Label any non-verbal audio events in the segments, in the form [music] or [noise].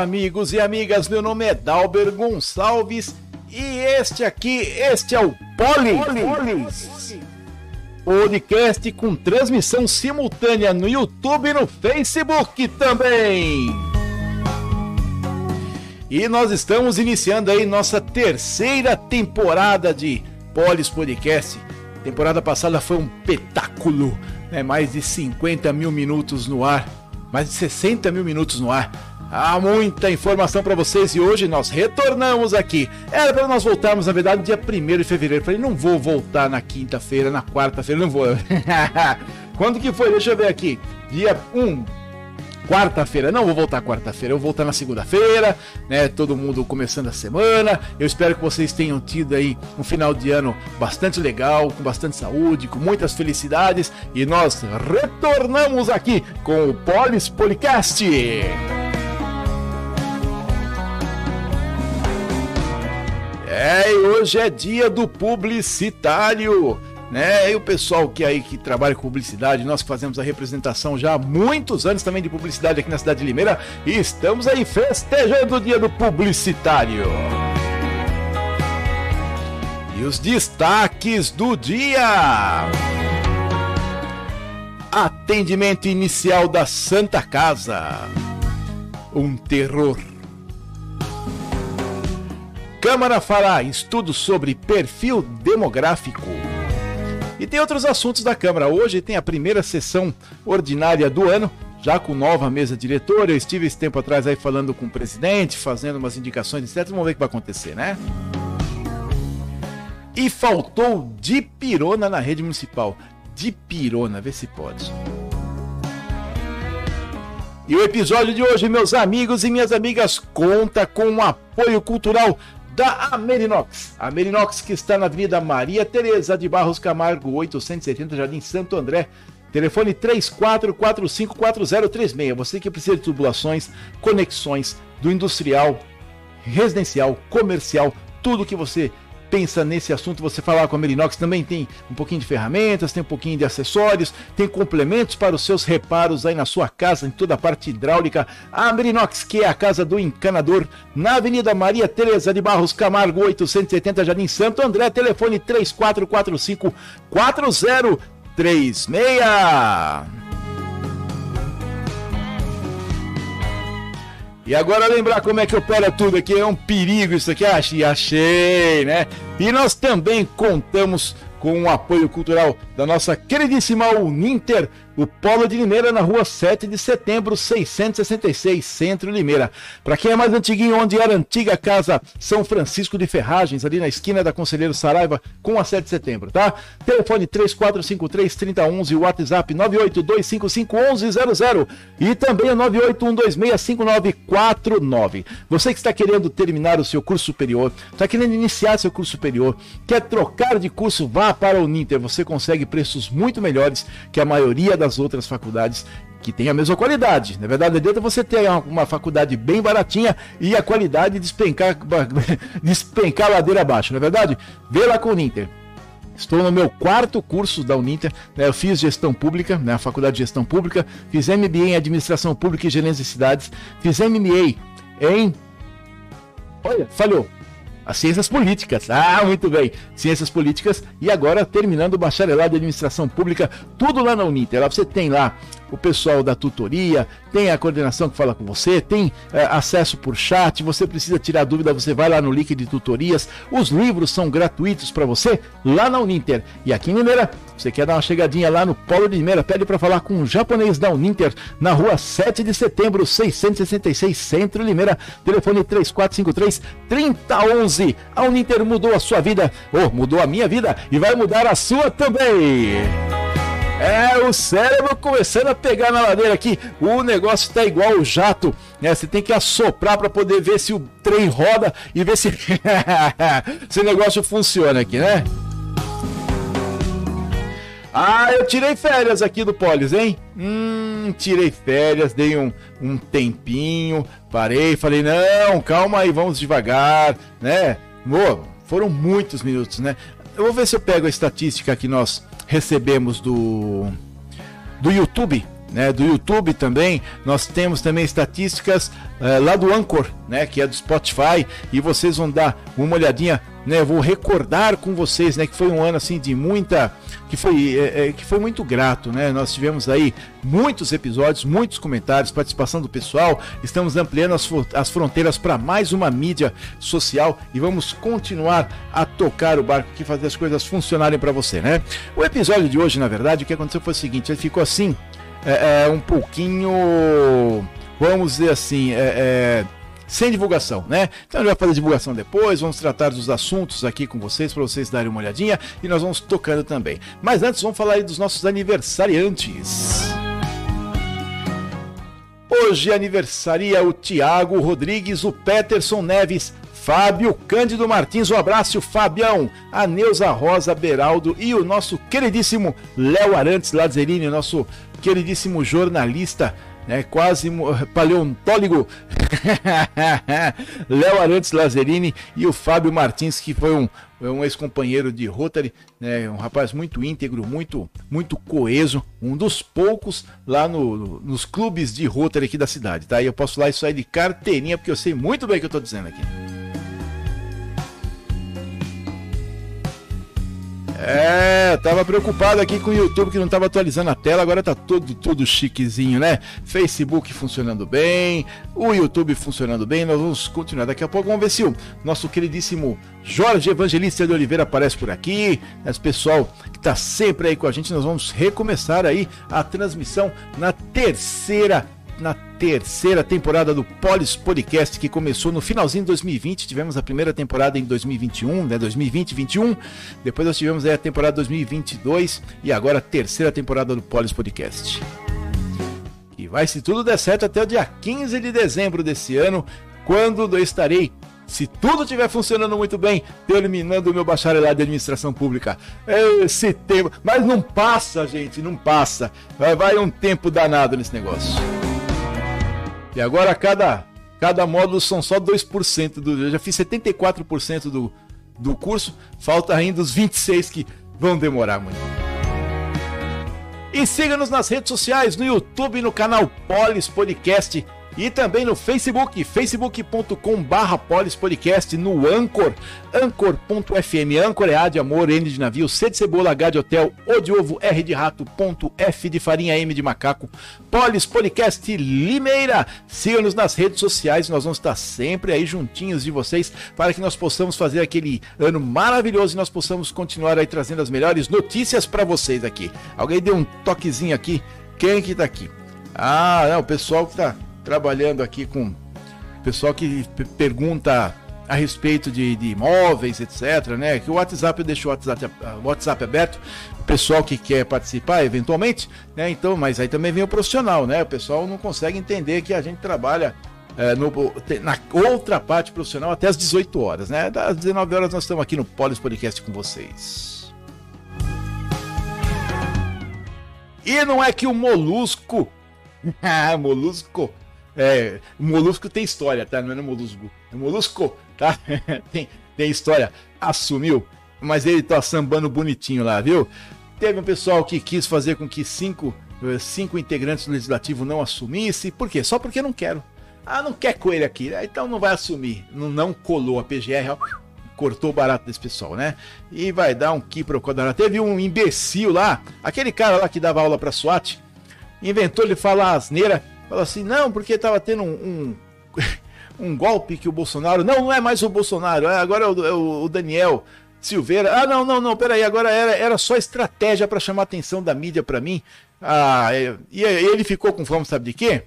Olá, amigos e amigas. Meu nome é Dalber Gonçalves e este aqui, este é o Polis. Podcast com transmissão simultânea no YouTube e no Facebook também. E nós estamos iniciando aí nossa terceira temporada de Polis Podcast. temporada passada foi um petáculo, né? mais de 50 mil minutos no ar, mais de 60 mil minutos no ar. Há muita informação para vocês e hoje nós retornamos aqui. Era para nós voltarmos, na verdade, dia 1 de fevereiro. Falei, não vou voltar na quinta-feira, na quarta-feira, não vou. [laughs] Quando que foi? Deixa eu ver aqui. Dia 1, quarta-feira. Não vou voltar quarta-feira, eu vou voltar na segunda-feira, né? Todo mundo começando a semana. Eu espero que vocês tenham tido aí um final de ano bastante legal, com bastante saúde, com muitas felicidades. E nós retornamos aqui com o Polis Policast. É, e hoje é dia do publicitário, né? E o pessoal que aí que trabalha com publicidade, nós que fazemos a representação já há muitos anos também de publicidade aqui na cidade de Limeira, e estamos aí festejando o dia do publicitário. E os destaques do dia. Atendimento inicial da Santa Casa. Um terror Câmara fará estudo sobre perfil demográfico. E tem outros assuntos da Câmara. Hoje tem a primeira sessão ordinária do ano, já com nova mesa diretora. Eu estive esse tempo atrás aí falando com o presidente, fazendo umas indicações, etc. Vamos ver o que vai acontecer, né? E faltou de pirona na rede municipal. De pirona, vê se pode. E o episódio de hoje, meus amigos e minhas amigas, conta com o apoio cultural da Amerinox. A Amerinox que está na Avenida Maria Tereza de Barros Camargo, 870, Jardim Santo André. Telefone 34454036. Você que precisa de tubulações, conexões do industrial, residencial, comercial, tudo que você pensa nesse assunto, você falar com a Merinox também tem um pouquinho de ferramentas, tem um pouquinho de acessórios, tem complementos para os seus reparos aí na sua casa, em toda a parte hidráulica. A Merinox, que é a casa do encanador, na Avenida Maria Tereza de Barros Camargo, 870 Jardim Santo André, telefone 3445 4036. E agora lembrar como é que opera tudo aqui, é um perigo isso aqui, achei, achei, né? E nós também contamos com o apoio cultural da nossa queridíssima Uninter, o Polo de Limeira na rua 7 de setembro, 666, Centro Limeira. Para quem é mais antiguinho, onde era a antiga casa São Francisco de Ferragens, ali na esquina da Conselheiro Saraiva, com a 7 de setembro, tá? Telefone 3453-3011 e WhatsApp 982551100 e também o 981265949. Você que está querendo terminar o seu curso superior, está querendo iniciar seu curso superior, quer trocar de curso, vá para o Uninter. Você consegue preços muito melhores que a maioria das outras faculdades que tem a mesma qualidade. Na verdade, adianta você ter uma faculdade bem baratinha e a qualidade despencar, [laughs] despencar a ladeira abaixo. Na é verdade, vê lá com o Uninter. Estou no meu quarto curso da Uninter. Né? Eu fiz gestão pública, né? faculdade de gestão pública, fiz MBA em administração pública e gerência de cidades, fiz MBA em. Olha, falhou as ciências políticas. Ah, muito bem. Ciências políticas e agora terminando o bacharelado de administração pública, tudo lá na Uninter. Lá você tem lá o pessoal da tutoria, tem a coordenação que fala com você, tem é, acesso por chat, você precisa tirar dúvida, você vai lá no link de tutorias. Os livros são gratuitos para você lá na Uninter. E aqui em Limeira, você quer dar uma chegadinha lá no Polo de Limeira, pede para falar com o japonês da Uninter, na rua 7 de setembro, 666, Centro Limeira, telefone 3453 3011. A Uninter mudou a sua vida, ou oh, mudou a minha vida, e vai mudar a sua também. É, o cérebro começando a pegar na ladeira aqui. O negócio está igual o jato, né? Você tem que assoprar para poder ver se o trem roda e ver se [laughs] esse negócio funciona aqui, né? Ah, eu tirei férias aqui do Polis, hein? Hum, tirei férias, dei um, um tempinho, parei, falei, não, calma aí, vamos devagar, né? Pô, foram muitos minutos, né? Eu vou ver se eu pego a estatística que nós recebemos do, do YouTube, né, do YouTube também. Nós temos também estatísticas é, lá do Anchor, né, que é do Spotify, e vocês vão dar uma olhadinha, né, vou recordar com vocês, né, que foi um ano assim de muita, que foi, é, é, que foi muito grato, né. Nós tivemos aí muitos episódios, muitos comentários, participação do pessoal. Estamos ampliando as, as fronteiras para mais uma mídia social e vamos continuar a tocar o barco que fazer as coisas funcionarem para você, né? O episódio de hoje, na verdade, o que aconteceu foi o seguinte: ele ficou assim é, é, um pouquinho, vamos dizer assim, é, é, sem divulgação, né? Então a gente vai fazer divulgação depois, vamos tratar dos assuntos aqui com vocês para vocês darem uma olhadinha e nós vamos tocando também. Mas antes vamos falar aí dos nossos aniversariantes. Hoje aniversaria o Tiago Rodrigues, o Peterson Neves, Fábio Cândido Martins, um abraço, Fabião, a Neuza Rosa Beraldo e o nosso queridíssimo Léo Arantes Lazzarini, nosso queridíssimo jornalista, né, quase paleontólogo, [laughs] Léo Arantes Lazzarini e o Fábio Martins, que foi um, um ex-companheiro de Rotary, né, um rapaz muito íntegro, muito, muito coeso, um dos poucos lá no, no, nos clubes de Rotary aqui da cidade, tá? E eu posso falar isso aí de carteirinha, porque eu sei muito bem o que eu estou dizendo aqui. É, tava preocupado aqui com o YouTube que não tava atualizando a tela, agora tá tudo, tudo chiquezinho, né? Facebook funcionando bem, o YouTube funcionando bem, nós vamos continuar daqui a pouco, vamos ver se o nosso queridíssimo Jorge Evangelista de Oliveira aparece por aqui, esse pessoal que tá sempre aí com a gente, nós vamos recomeçar aí a transmissão na terceira na terceira temporada do Polis Podcast, que começou no finalzinho de 2020. Tivemos a primeira temporada em 2021, né? 2020 21. Depois nós tivemos a temporada 2022 e agora a terceira temporada do Polis Podcast. E vai, se tudo der certo, até o dia 15 de dezembro desse ano, quando eu estarei se tudo estiver funcionando muito bem, terminando o meu bacharelado de administração pública. Esse tempo. Mas não passa, gente, não passa. Vai, vai um tempo danado nesse negócio. E agora cada, cada módulo são só 2% do. Eu já fiz 74% do, do curso, falta ainda os 26 que vão demorar muito. E siga-nos nas redes sociais, no YouTube, no canal Polis Podcast e também no Facebook, facebook.com barra polispodcast, no Anchor, anchor.fm, Anchor é A de amor, N de navio, C de cebola, H de hotel, O de ovo, R de rato, ponto, F de farinha, M de macaco, Polis Podcast Limeira. Siga-nos nas redes sociais, nós vamos estar sempre aí juntinhos de vocês para que nós possamos fazer aquele ano maravilhoso e nós possamos continuar aí trazendo as melhores notícias para vocês aqui. Alguém deu um toquezinho aqui, quem que tá aqui? Ah, não, o pessoal que tá trabalhando aqui com pessoal que pergunta a respeito de, de, imóveis, etc, né? Que o WhatsApp eu deixo o WhatsApp, WhatsApp aberto, o pessoal que quer participar eventualmente, né? Então, mas aí também vem o profissional, né? O pessoal não consegue entender que a gente trabalha é, no, na outra parte profissional até as 18 horas, né? Das 19 horas nós estamos aqui no Polis Podcast com vocês. E não é que o Molusco, [laughs] Molusco é, Molusco tem história, tá? Não é Molusco. É Molusco, tá? [laughs] tem, tem história. Assumiu, mas ele tá sambando bonitinho lá, viu? Teve um pessoal que quis fazer com que cinco, eh, cinco integrantes do legislativo não assumisse. Por quê? Só porque não quero. Ah, não quer com ele aqui. Ah, então não vai assumir. Não, não colou a PGR, ó, cortou o barato desse pessoal, né? E vai dar um que pro Teve um imbecil lá, aquele cara lá que dava aula pra SWAT, inventou ele falar asneira Fala assim, não, porque estava tendo um, um, [laughs] um, golpe que o Bolsonaro. Não, não é mais o Bolsonaro, é, agora é o, é o Daniel Silveira. Ah, não, não, não, peraí, agora era, era só estratégia para chamar a atenção da mídia para mim. Ah, é, e ele ficou com fama, sabe de quê?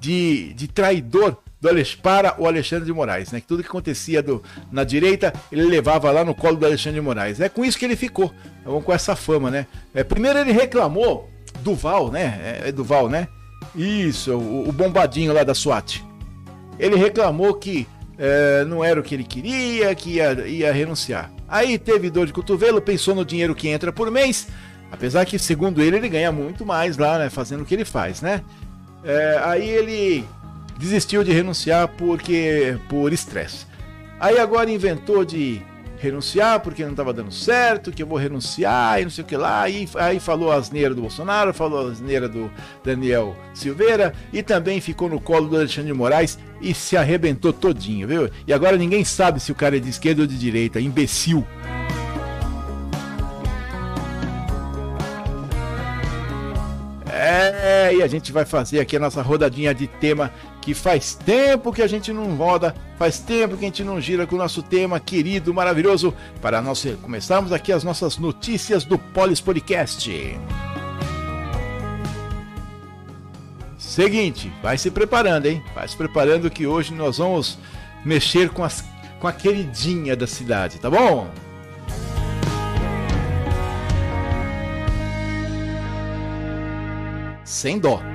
De, de traidor do para o Alexandre de Moraes, né? Que tudo que acontecia do, na direita, ele levava lá no colo do Alexandre de Moraes. É com isso que ele ficou, com essa fama, né? É, primeiro ele reclamou, Duval, né? É, é Duval, né? Isso, o, o bombadinho lá da SWAT. Ele reclamou que é, não era o que ele queria, que ia, ia renunciar. Aí teve dor de cotovelo, pensou no dinheiro que entra por mês, apesar que, segundo ele, ele ganha muito mais lá, né, fazendo o que ele faz, né? É, aí ele desistiu de renunciar porque por estresse. Aí agora inventou de renunciar porque não estava dando certo, que eu vou renunciar e não sei o que lá. Aí, aí falou a asneira do Bolsonaro, falou a asneira do Daniel Silveira e também ficou no colo do Alexandre de Moraes e se arrebentou todinho, viu? E agora ninguém sabe se o cara é de esquerda ou de direita, imbecil. É, e a gente vai fazer aqui a nossa rodadinha de tema que faz tempo que a gente não roda, faz tempo que a gente não gira com o nosso tema querido, maravilhoso, para nós começarmos aqui as nossas notícias do Polis Podcast. Seguinte, vai se preparando, hein? Vai se preparando que hoje nós vamos mexer com, as, com a queridinha da cidade, tá bom? sem dó.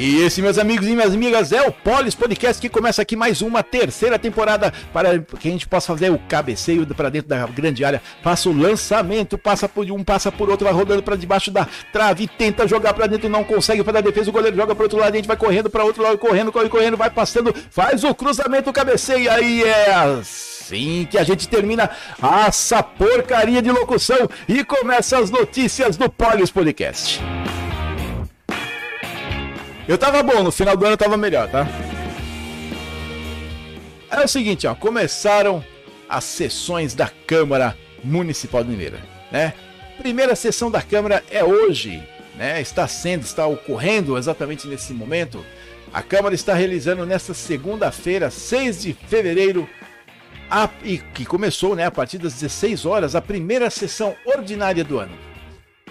E esse, meus amigos e minhas amigas, é o Polis Podcast que começa aqui mais uma terceira temporada para que a gente possa fazer o cabeceio para dentro da grande área. Faça o lançamento, passa por um, passa por outro, vai rodando para debaixo da trave, tenta jogar para dentro não consegue fazer a defesa. O goleiro joga para outro lado, a gente vai correndo para outro lado, correndo, corre, correndo, vai passando, faz o cruzamento, cabeceia e aí é assim que a gente termina essa porcaria de locução e começa as notícias do Polis Podcast. Eu tava bom, no final do ano eu tava melhor, tá? É o seguinte, ó, começaram as sessões da Câmara Municipal de Mineira, né? Primeira sessão da Câmara é hoje, né? Está sendo, está ocorrendo exatamente nesse momento. A Câmara está realizando nesta segunda-feira, 6 de fevereiro, a, e que começou, né, a partir das 16 horas, a primeira sessão ordinária do ano.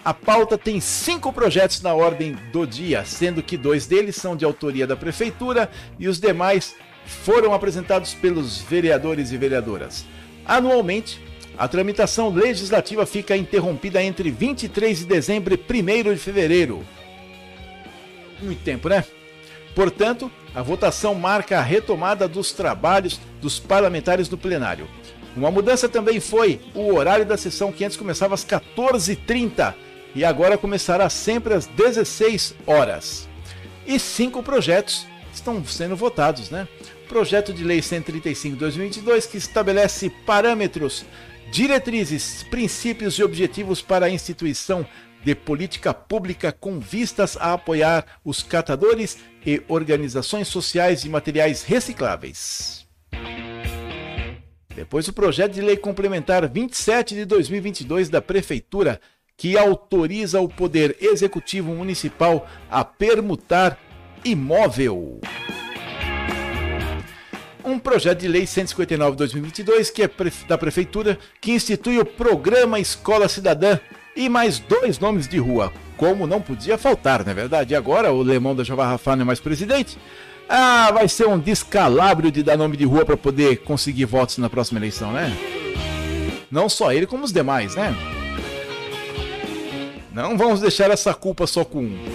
A pauta tem cinco projetos na ordem do dia, sendo que dois deles são de autoria da Prefeitura e os demais foram apresentados pelos vereadores e vereadoras. Anualmente, a tramitação legislativa fica interrompida entre 23 de dezembro e 1 de fevereiro. Muito tempo, né? Portanto, a votação marca a retomada dos trabalhos dos parlamentares no plenário. Uma mudança também foi o horário da sessão que antes começava às 14h30 e agora começará sempre às 16 horas. E cinco projetos estão sendo votados, né? Projeto de Lei 135/2022 que estabelece parâmetros, diretrizes, princípios e objetivos para a instituição de política pública com vistas a apoiar os catadores e organizações sociais de materiais recicláveis. Depois o projeto de lei complementar 27 de 2022 da prefeitura que autoriza o Poder Executivo Municipal a permutar imóvel. Um projeto de lei 159/2022 que é da prefeitura que institui o programa Escola Cidadã e mais dois nomes de rua, como não podia faltar, não é verdade? Agora o Lemão da Javarrafá não é mais presidente. Ah, vai ser um descalabro de dar nome de rua para poder conseguir votos na próxima eleição, né? Não só ele, como os demais, né? Não vamos deixar essa culpa só com um.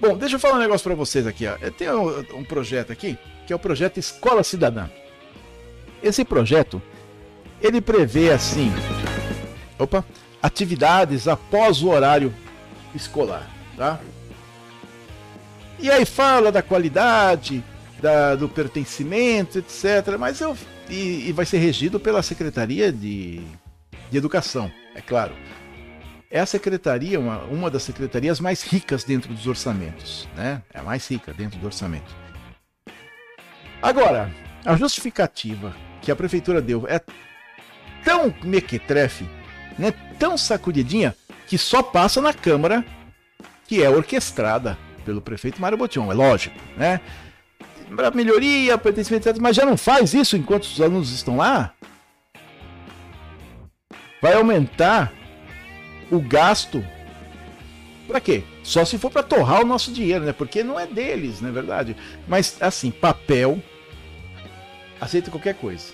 Bom, deixa eu falar um negócio para vocês aqui. Ó. Eu tenho um, projeto aqui, que é o projeto Escola Cidadã. Esse projeto, ele prevê assim, opa, atividades após o horário escolar, tá? E aí fala da qualidade, da, do pertencimento, etc. Mas eu. E, e vai ser regido pela Secretaria de, de Educação, é claro. É a secretaria, uma, uma das secretarias mais ricas dentro dos orçamentos, né? É a mais rica dentro do orçamento. Agora, a justificativa que a prefeitura deu é tão mequetrefe, né? tão sacudidinha, que só passa na Câmara, que é orquestrada pelo prefeito Mário Botion, é lógico, né? Para melhoria, pertencimento, etc. Mas já não faz isso enquanto os alunos estão lá? Vai aumentar o gasto. Para quê? Só se for para torrar o nosso dinheiro, né? Porque não é deles, não é verdade? Mas assim, papel aceita qualquer coisa.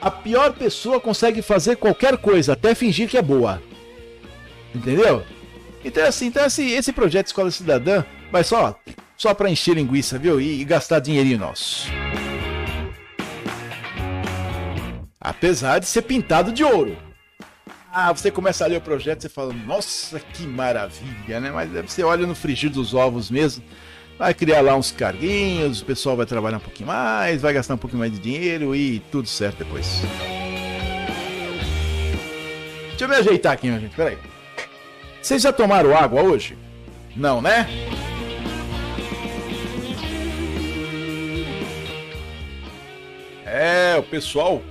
A pior pessoa consegue fazer qualquer coisa, até fingir que é boa. Entendeu? Então assim, então assim, esse projeto Escola Cidadã vai só só para encher linguiça, viu? E, e gastar dinheirinho nosso. Apesar de ser pintado de ouro. Ah, você começa a ler o projeto e fala, nossa, que maravilha, né? Mas você olha no frigir dos ovos mesmo, vai criar lá uns carguinhos, o pessoal vai trabalhar um pouquinho mais, vai gastar um pouquinho mais de dinheiro e tudo certo depois. Deixa eu me ajeitar aqui, minha gente, peraí. Vocês já tomaram água hoje? Não, né? É, o pessoal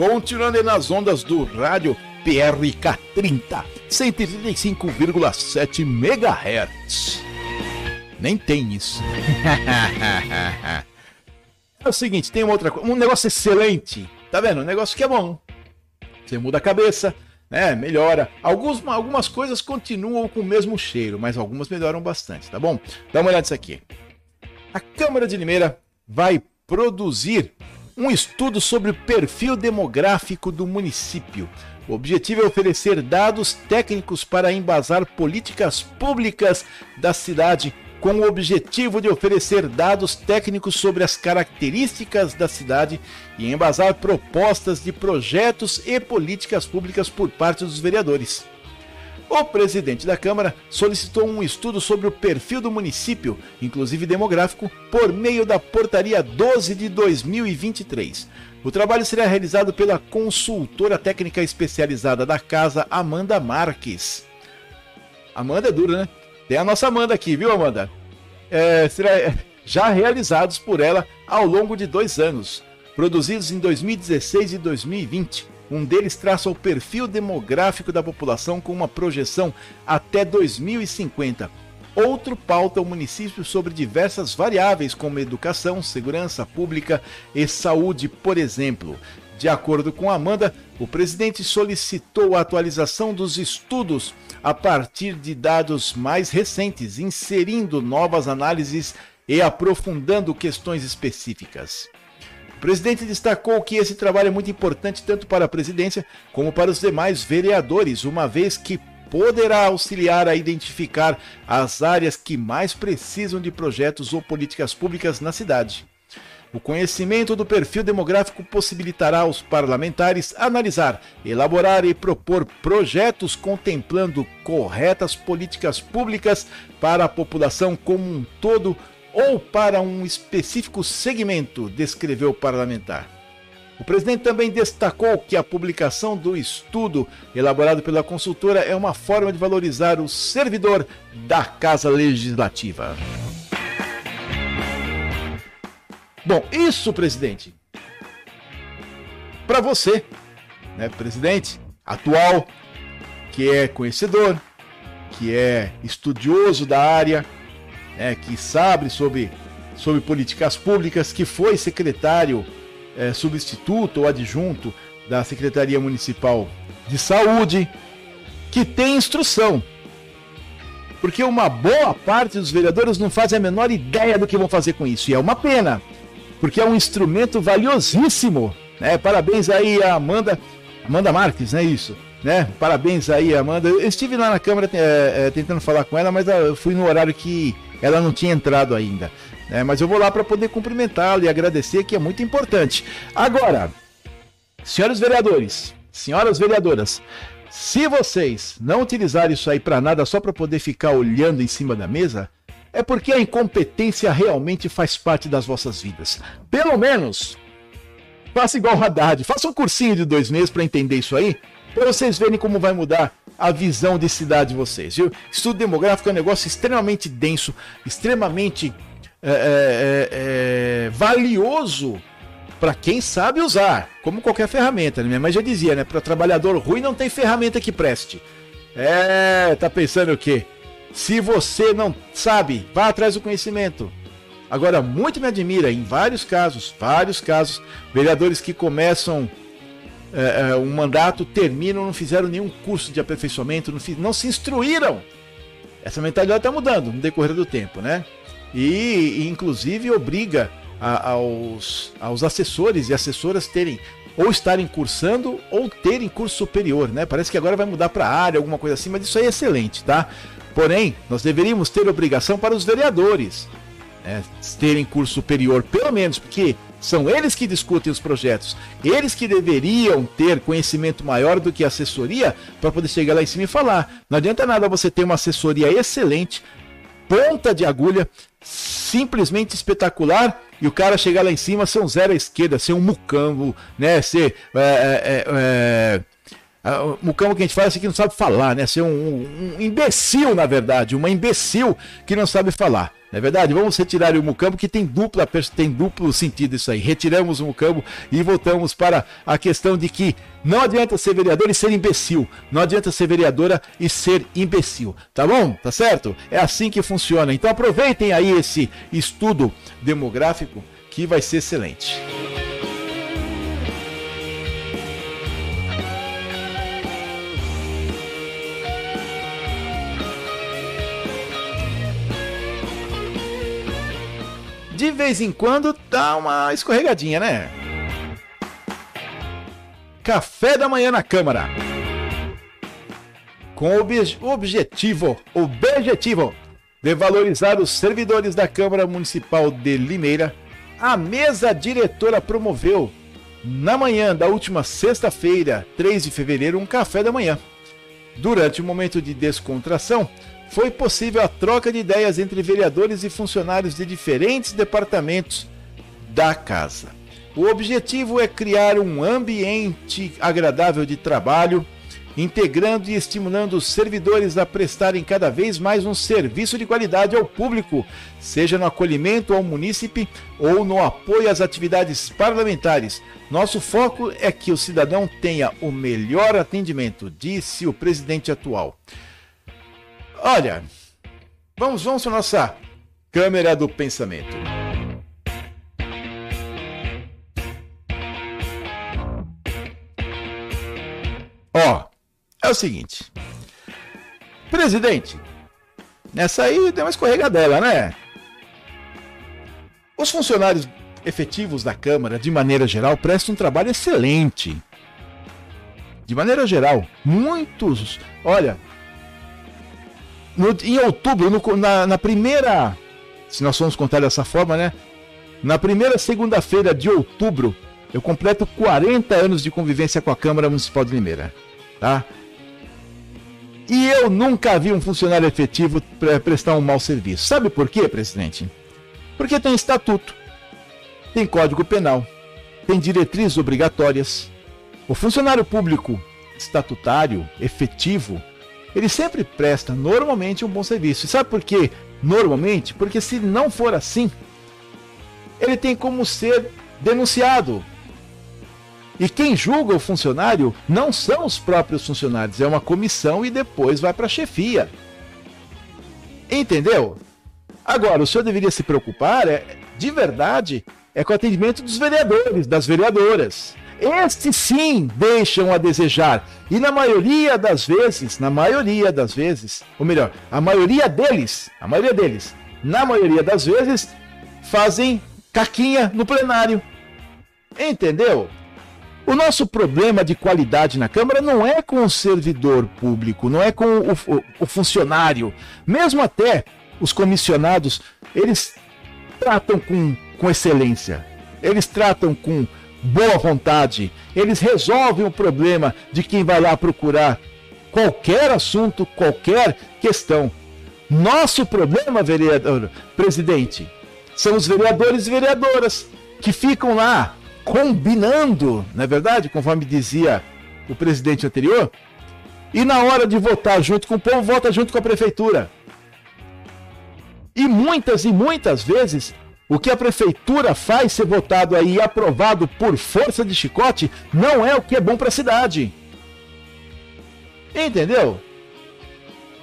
Continuando nas ondas do rádio PRK30, 135,7 MHz. Nem tem isso. [laughs] é o seguinte, tem uma outra coisa, um negócio excelente. Tá vendo? Um negócio que é bom. Você muda a cabeça, né? Melhora. Alguns, algumas coisas continuam com o mesmo cheiro, mas algumas melhoram bastante, tá bom? Dá uma olhada nisso aqui. A Câmara de Limeira vai produzir um estudo sobre o perfil demográfico do município. O objetivo é oferecer dados técnicos para embasar políticas públicas da cidade, com o objetivo de oferecer dados técnicos sobre as características da cidade e embasar propostas de projetos e políticas públicas por parte dos vereadores. O presidente da Câmara solicitou um estudo sobre o perfil do município, inclusive demográfico, por meio da Portaria 12 de 2023. O trabalho será realizado pela consultora técnica especializada da casa, Amanda Marques. Amanda é dura, né? Tem a nossa Amanda aqui, viu, Amanda? É, será já realizados por ela ao longo de dois anos, produzidos em 2016 e 2020. Um deles traça o perfil demográfico da população com uma projeção até 2050. Outro pauta o município sobre diversas variáveis como educação, segurança pública e saúde, por exemplo. De acordo com Amanda, o presidente solicitou a atualização dos estudos a partir de dados mais recentes, inserindo novas análises e aprofundando questões específicas. O presidente destacou que esse trabalho é muito importante tanto para a presidência como para os demais vereadores, uma vez que poderá auxiliar a identificar as áreas que mais precisam de projetos ou políticas públicas na cidade. O conhecimento do perfil demográfico possibilitará aos parlamentares analisar, elaborar e propor projetos contemplando corretas políticas públicas para a população como um todo ou para um específico segmento, descreveu o parlamentar. O presidente também destacou que a publicação do estudo elaborado pela consultora é uma forma de valorizar o servidor da Casa Legislativa. Bom, isso, presidente, para você, né, presidente atual, que é conhecedor, que é estudioso da área, né, que sabe sobre, sobre políticas públicas, que foi secretário é, substituto ou adjunto da Secretaria Municipal de Saúde, que tem instrução. Porque uma boa parte dos vereadores não fazem a menor ideia do que vão fazer com isso. E é uma pena, porque é um instrumento valiosíssimo. Né? Parabéns aí a Amanda, Amanda Marques, não é isso? Né? Parabéns aí, Amanda. Eu estive lá na Câmara é, é, tentando falar com ela, mas eu fui no horário que ela não tinha entrado ainda. Né? Mas eu vou lá para poder cumprimentá-la e agradecer, que é muito importante. Agora, senhores vereadores, senhoras vereadoras, se vocês não utilizarem isso aí para nada só para poder ficar olhando em cima da mesa, é porque a incompetência realmente faz parte das vossas vidas. Pelo menos, faça igual o Haddad, faça um cursinho de dois meses para entender isso aí, para vocês verem como vai mudar a visão de cidade de vocês, viu? Estudo demográfico é um negócio extremamente denso, extremamente é, é, é, é valioso para quem sabe usar, como qualquer ferramenta. Né? Mas já dizia, né? Para trabalhador ruim não tem ferramenta que preste. É, tá pensando o quê? Se você não sabe, vá atrás do conhecimento. Agora, muito me admira, em vários casos, vários casos, vereadores que começam é, é, um mandato, terminam, não fizeram nenhum curso de aperfeiçoamento, não, não se instruíram. Essa mentalidade está mudando no decorrer do tempo, né? E, e inclusive obriga a, aos, aos assessores e assessoras terem ou estarem cursando ou terem curso superior, né? Parece que agora vai mudar para área, alguma coisa assim, mas isso aí é excelente, tá? Porém, nós deveríamos ter obrigação para os vereadores né? terem curso superior, pelo menos, porque São eles que discutem os projetos. Eles que deveriam ter conhecimento maior do que assessoria para poder chegar lá em cima e falar. Não adianta nada você ter uma assessoria excelente, ponta de agulha, simplesmente espetacular, e o cara chegar lá em cima ser um zero à esquerda, ser um mucambo, né? Ser. É, é, é, o mucambo que a gente fala é que não sabe falar, né? Ser um, um, um imbecil, na verdade, uma imbecil que não sabe falar. Não é verdade? Vamos retirar o mucambo que tem dupla tem duplo sentido isso aí. Retiramos o mucambo e voltamos para a questão de que não adianta ser vereador e ser imbecil. Não adianta ser vereadora e ser imbecil. Tá bom? Tá certo? É assim que funciona. Então aproveitem aí esse estudo demográfico que vai ser excelente. Vez em quando dá uma escorregadinha, né? Café da manhã na Câmara. Com o objetivo, objetivo de valorizar os servidores da Câmara Municipal de Limeira, a mesa diretora promoveu na manhã da última sexta-feira, 3 de fevereiro, um café da manhã. Durante o momento de descontração, foi possível a troca de ideias entre vereadores e funcionários de diferentes departamentos da casa. O objetivo é criar um ambiente agradável de trabalho, integrando e estimulando os servidores a prestarem cada vez mais um serviço de qualidade ao público, seja no acolhimento ao munícipe ou no apoio às atividades parlamentares. Nosso foco é que o cidadão tenha o melhor atendimento, disse o presidente atual. Olha, vamos, vamos para nossa câmera do pensamento. Ó, é o seguinte. Presidente, nessa aí deu uma escorregadela, né? Os funcionários efetivos da Câmara, de maneira geral, prestam um trabalho excelente. De maneira geral, muitos. Olha, no, em outubro, no, na, na, primeira. Se nós formos contar dessa forma, né? Na primeira segunda-feira de outubro, eu completo 40 anos de convivência com a Câmara Municipal de Limeira. Tá? E eu nunca vi um funcionário efetivo prestar um mau serviço. Sabe por quê, presidente? Porque tem estatuto, tem código penal, tem diretrizes obrigatórias. O funcionário público estatutário, efetivo, ele sempre presta normalmente um bom serviço. E sabe por quê? Normalmente, porque se não for assim, ele tem como ser denunciado. E quem julga o funcionário não são os próprios funcionários, é uma comissão e depois vai para a chefia. Entendeu? Agora, o senhor deveria se preocupar, é, de verdade, é com o atendimento dos vereadores, das vereadoras. Estes sim deixam a desejar. E na maioria das vezes, na maioria das vezes, ou melhor, a maioria deles, a maioria deles, na maioria das vezes, fazem caquinha no plenário. Entendeu? O nosso problema de qualidade na Câmara não é com o servidor público, não é com o, o, o funcionário. Mesmo até os comissionados, eles tratam com, com excelência. Eles tratam com boa vontade. Eles resolvem o problema de quem vai lá procurar qualquer assunto, qualquer questão. Nosso problema, vereador, presidente, são os vereadores e vereadoras que ficam lá combinando, não é verdade? Conforme dizia o presidente anterior. E na hora de votar junto com o povo, vota junto com a prefeitura. E muitas e muitas vezes o que a prefeitura faz ser votado aí e aprovado por força de chicote não é o que é bom para a cidade. Entendeu?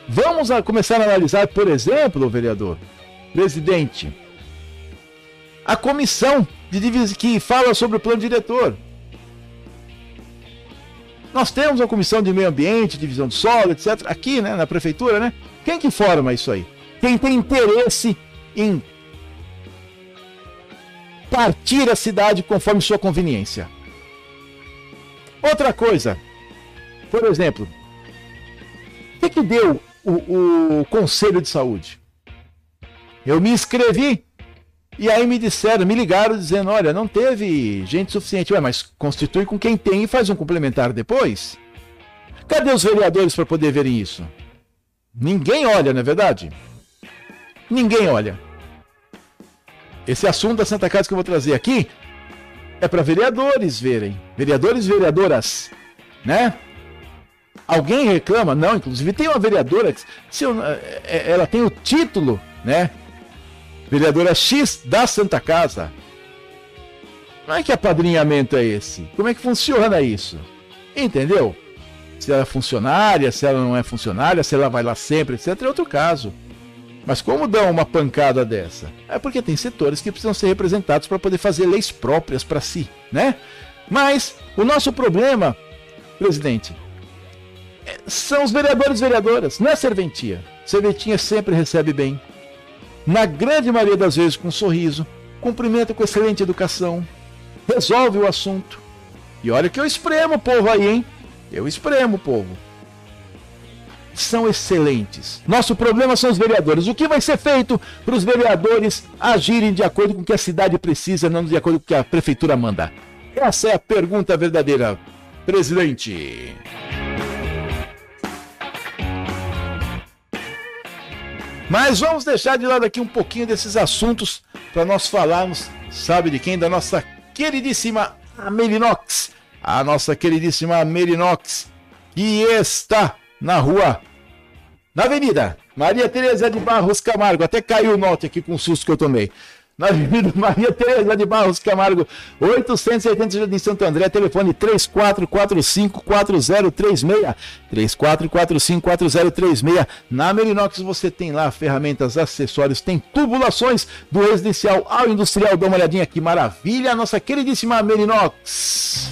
Vamos a começar a analisar, por exemplo, vereador, presidente, a comissão de que fala sobre o plano diretor. Nós temos a comissão de meio ambiente, divisão de solo, etc. Aqui, né, na prefeitura, né? Quem que forma isso aí? Quem tem interesse em partir a cidade conforme sua conveniência. Outra coisa, por exemplo, o que, que deu o, o Conselho de Saúde? Eu me inscrevi E aí me disseram, me ligaram dizendo: olha, não teve gente suficiente. Ué, mas constitui com quem tem e faz um complementar depois? Cadê os vereadores para poder verem isso? Ninguém olha, não é verdade? Ninguém olha. Esse assunto da Santa Casa que eu vou trazer aqui é para vereadores verem. Vereadores e vereadoras, né? Alguém reclama? Não, inclusive tem uma vereadora que se eu, é, é, ela tem o título, né? Vereadora X da Santa Casa. Como é que apadrinhamento é esse? Como é que funciona isso? Entendeu? Se ela é funcionária, se ela não é funcionária, se ela vai lá sempre, etc. É outro caso. Mas como dão uma pancada dessa? É porque tem setores que precisam ser representados para poder fazer leis próprias para si, né? Mas o nosso problema, presidente, é, são os vereadores e vereadoras, não é serventia. Serventia sempre recebe bem. Na grande maioria das vezes com um sorriso, cumprimenta com excelente educação, resolve o assunto. E olha que eu espremo o povo aí, hein? Eu espremo o povo são excelentes. Nosso problema são os vereadores. O que vai ser feito para os vereadores agirem de acordo com o que a cidade precisa, não de acordo com o que a prefeitura manda? Essa é a pergunta verdadeira, presidente. Mas vamos deixar de lado aqui um pouquinho desses assuntos para nós falarmos, sabe de quem? Da nossa queridíssima Merinox. A nossa queridíssima Merinox, que está na rua na Avenida Maria Tereza de Barros Camargo, até caiu o note aqui com o susto que eu tomei. Na Avenida [laughs] Maria Tereza de Barros Camargo, 880 Jardim Santo André, telefone 34454036. 34454036. Na Merinox você tem lá ferramentas, acessórios, tem tubulações do residencial ao industrial. Dá uma olhadinha que maravilha, nossa queridíssima Merinox.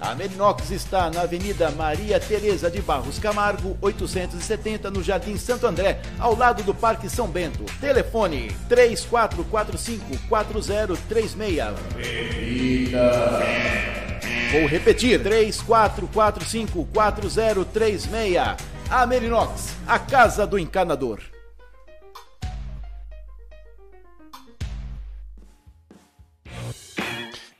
A Merinox está na Avenida Maria Tereza de Barros Camargo, 870, no Jardim Santo André, ao lado do Parque São Bento. Telefone 3445-4036. Vou repetir, 3445-4036. A Merinox, a casa do encanador.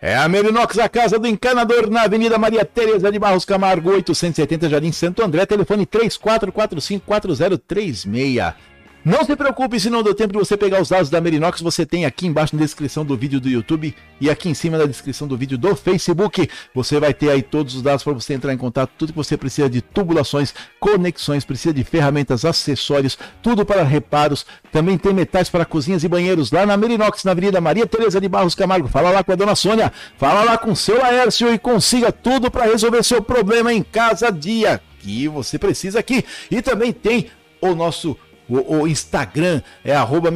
É a Merinox, a casa do encanador, na Avenida Maria Tereza de Barros Camargo, 870 Jardim Santo André, telefone 34454036. Não se preocupe se não deu tempo de você pegar os dados da Merinox, você tem aqui embaixo na descrição do vídeo do YouTube e aqui em cima na descrição do vídeo do Facebook. Você vai ter aí todos os dados para você entrar em contato, tudo que você precisa de tubulações, conexões, precisa de ferramentas, acessórios, tudo para reparos. Também tem metais para cozinhas e banheiros lá na Merinox, na Avenida Maria Tereza de Barros Camargo. Fala lá com a dona Sônia, fala lá com o seu Laércio e consiga tudo para resolver seu problema em casa dia que você precisa aqui. E também tem o nosso o, o Instagram é arroba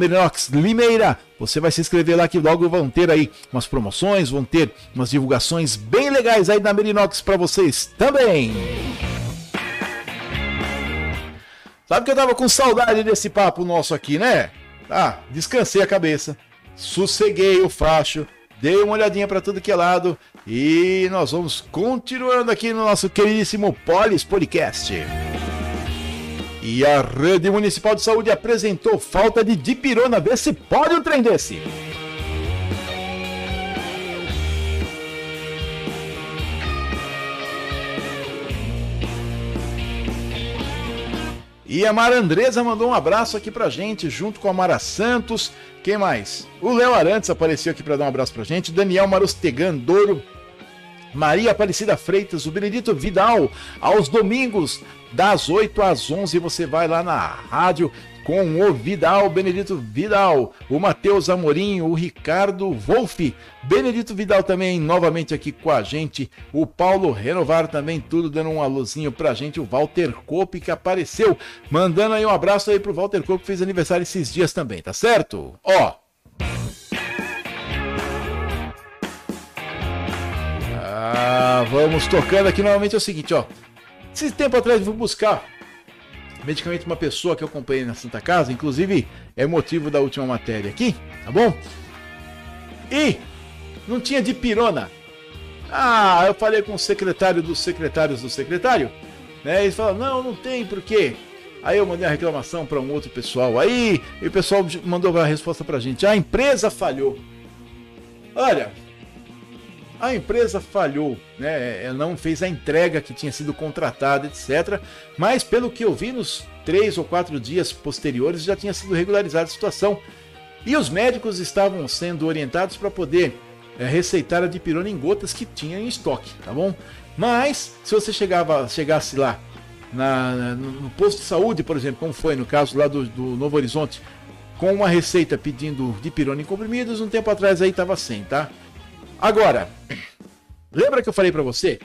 Limeira. Você vai se inscrever lá que logo vão ter aí umas promoções, vão ter umas divulgações bem legais aí da Merinox para vocês também. Sabe que eu tava com saudade desse papo nosso aqui, né? Ah, descansei a cabeça, sosseguei o facho, dei uma olhadinha para tudo que é lado e nós vamos continuando aqui no nosso queridíssimo Polis Podcast. E a Rede Municipal de Saúde apresentou falta de dipirona. Vê se pode um trem desse. E a Mara Andresa mandou um abraço aqui pra gente, junto com a Mara Santos. Quem mais? O Léo Arantes apareceu aqui para dar um abraço pra gente. Daniel Marostegan Douro. Maria Aparecida Freitas, o Benedito Vidal, aos domingos, das 8 às 11, você vai lá na rádio com o Vidal, Benedito Vidal, o Matheus Amorim, o Ricardo Wolff, Benedito Vidal também novamente aqui com a gente, o Paulo Renovar também, tudo dando um alôzinho pra gente, o Walter Cope que apareceu, mandando aí um abraço aí pro Walter Cope que fez aniversário esses dias também, tá certo? Ó. Ah, vamos tocando aqui novamente é o seguinte, ó. Esse tempo atrás eu fui buscar medicamento uma pessoa que eu acompanhei na Santa Casa, inclusive é motivo da última matéria aqui, tá bom? E não tinha de pirona. Ah, eu falei com o secretário dos secretários do secretário, né? Ele falou: "Não, não tem, por quê?" Aí eu mandei a reclamação para um outro pessoal. Aí e o pessoal mandou a resposta para a gente: a empresa falhou. Olha, a empresa falhou, né? Ela não fez a entrega que tinha sido contratada, etc. Mas pelo que eu vi nos três ou quatro dias posteriores já tinha sido regularizada a situação e os médicos estavam sendo orientados para poder é, receitar a dipirona em gotas que tinha em estoque, tá bom? Mas se você chegava, chegasse lá na, no posto de saúde, por exemplo, como foi no caso lá do, do Novo Horizonte, com uma receita pedindo dipirona em comprimidos, um tempo atrás aí estava sem, tá? Agora, lembra que eu falei para você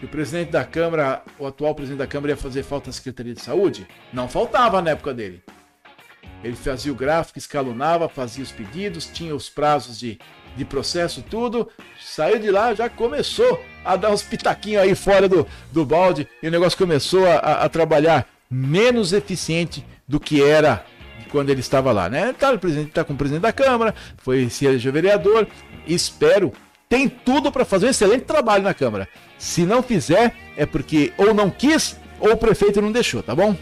que o presidente da Câmara, o atual presidente da Câmara ia fazer falta na Secretaria de Saúde? Não faltava na época dele. Ele fazia o gráfico, escalonava, fazia os pedidos, tinha os prazos de, de processo, tudo. Saiu de lá, já começou a dar uns pitaquinhos aí fora do, do balde e o negócio começou a, a, a trabalhar menos eficiente do que era quando ele estava lá, né? Tá, o presidente está com o presidente da Câmara, foi se elegeu vereador, espero, tem tudo para fazer um excelente trabalho na Câmara. Se não fizer, é porque ou não quis ou o prefeito não deixou, tá bom?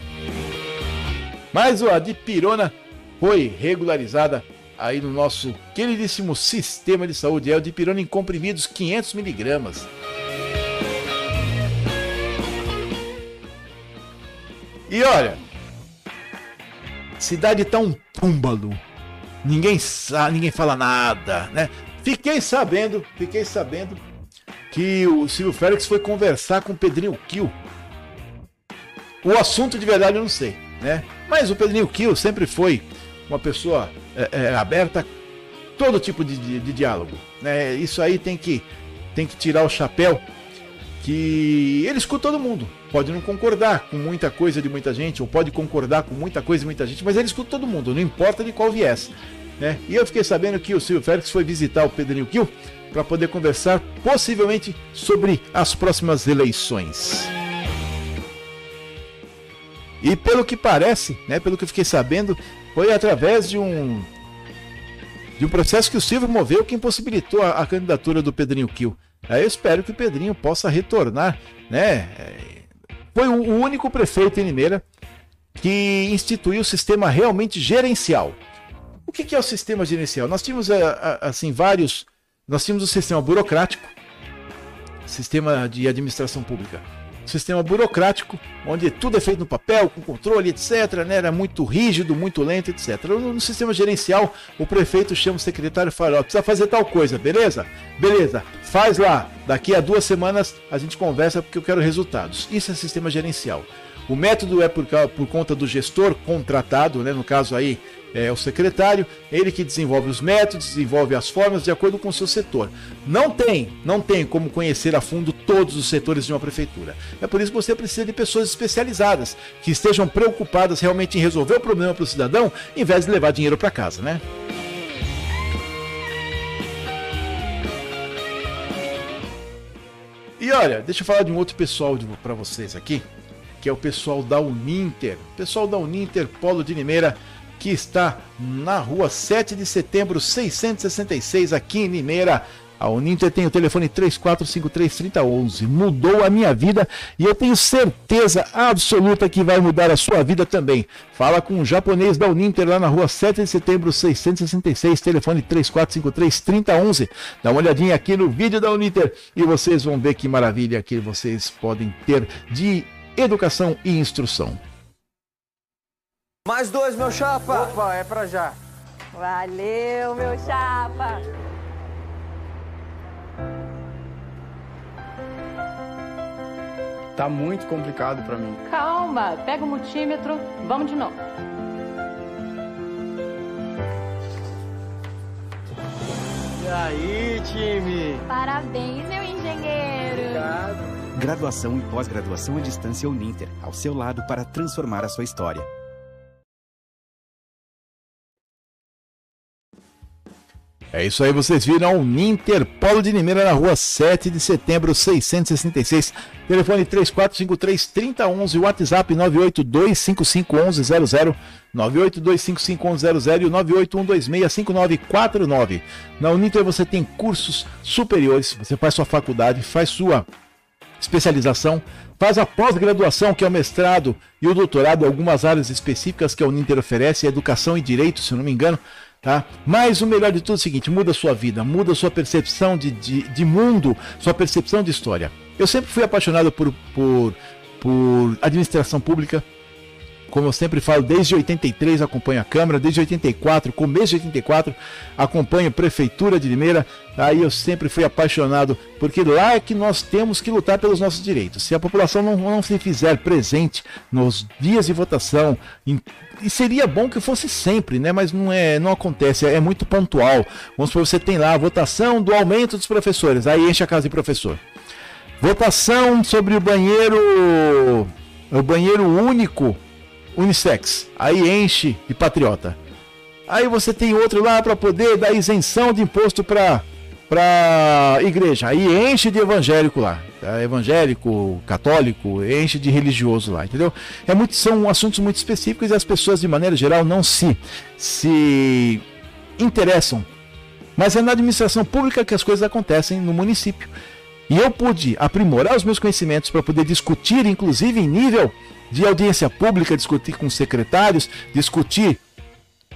Mas a dipirona foi regularizada aí no nosso queridíssimo sistema de saúde. É o dipirona em comprimidos 500 miligramas. E olha, cidade tá um túmbalo. Ninguém sabe, ninguém fala nada, né? Fiquei sabendo, fiquei sabendo que o Silvio Félix foi conversar com o Pedrinho Kill. O assunto de verdade eu não sei, né? Mas o Pedrinho Kill sempre foi uma pessoa é, é, aberta a todo tipo de, de, de, diálogo, né? Isso aí tem que tem que tirar o chapéu que ele escuta todo mundo. Pode não concordar com muita coisa de muita gente, ou pode concordar com muita coisa de muita gente, mas ele escuta todo mundo, não importa de qual viés. Né? E eu fiquei sabendo que o Silvio Félix foi visitar o Pedrinho Kill para poder conversar possivelmente sobre as próximas eleições. E pelo que parece, né, pelo que eu fiquei sabendo, foi através de um de um processo que o Silvio moveu que impossibilitou a, a candidatura do Pedrinho Kill. Aí eu espero que o Pedrinho possa retornar, né? Foi o único prefeito em Limeira que instituiu o sistema realmente gerencial. O que é o sistema gerencial? Nós tínhamos assim vários, nós tínhamos o sistema burocrático, sistema de administração pública, sistema burocrático, onde tudo é feito no papel, com controle, etc. Né? Era muito rígido, muito lento, etc. No, no sistema gerencial, o prefeito chama o secretário e fala: precisa fazer tal coisa, beleza? Beleza, faz lá. Daqui a duas semanas a gente conversa porque eu quero resultados. Isso é sistema gerencial. O método é por, por conta do gestor contratado, né? no caso aí é o secretário, ele que desenvolve os métodos, desenvolve as formas de acordo com o seu setor. Não tem, não tem como conhecer a fundo todos os setores de uma prefeitura. É por isso que você precisa de pessoas especializadas, que estejam preocupadas realmente em resolver o problema para o cidadão, em vez de levar dinheiro para casa, né? E olha, deixa eu falar de um outro pessoal para vocês aqui, que é o pessoal da Uninter. Pessoal da Uninter, Polo de Limeira, que está na rua 7 de setembro, 666, aqui em Limeira. A Uninter tem o telefone 34533011. Mudou a minha vida e eu tenho certeza absoluta que vai mudar a sua vida também. Fala com o japonês da Uninter lá na rua 7 de setembro 666, telefone 34533011. Dá uma olhadinha aqui no vídeo da Uninter e vocês vão ver que maravilha que vocês podem ter de educação e instrução. Mais dois, meu chapa. Opa, é pra já. Valeu, meu chapa. Tá muito complicado pra mim. Calma, pega o multímetro, vamos de novo. E aí, time? Parabéns, meu engenheiro. Obrigado. Graduação e pós-graduação à distância Uninter, ao seu lado para transformar a sua história. É isso aí, vocês viram o Ninter Polo de Limeira na rua 7 de setembro, 666. Telefone 3453-3011, WhatsApp 982551100, 982551100 e o 981265949. Na Uninter você tem cursos superiores, você faz sua faculdade, faz sua especialização, faz a pós-graduação, que é o mestrado, e o doutorado, algumas áreas específicas que a Uninter oferece, educação e direito, se não me engano. Tá? Mas o melhor de tudo é o seguinte: muda a sua vida, muda a sua percepção de, de, de mundo, sua percepção de história. Eu sempre fui apaixonado por, por, por administração pública, como eu sempre falo, desde 83 acompanho a Câmara, desde 84, começo de 84, acompanho a Prefeitura de Limeira. Aí eu sempre fui apaixonado, porque lá é que nós temos que lutar pelos nossos direitos. Se a população não, não se fizer presente nos dias de votação, em, e seria bom que fosse sempre, né? Mas não é, não acontece, é, é muito pontual. Vamos supor, você tem lá a votação do aumento dos professores, aí enche a casa de professor. Votação sobre o banheiro, o banheiro único unissex. Aí enche de patriota. Aí você tem outro lá para poder dar isenção de imposto para para igreja. Aí enche de evangélico lá, tá? evangélico, católico, enche de religioso lá, entendeu? É muito, são assuntos muito específicos e as pessoas de maneira geral não se se interessam. Mas é na administração pública que as coisas acontecem no município. E eu pude aprimorar os meus conhecimentos para poder discutir, inclusive em nível de audiência pública, discutir com secretários, discutir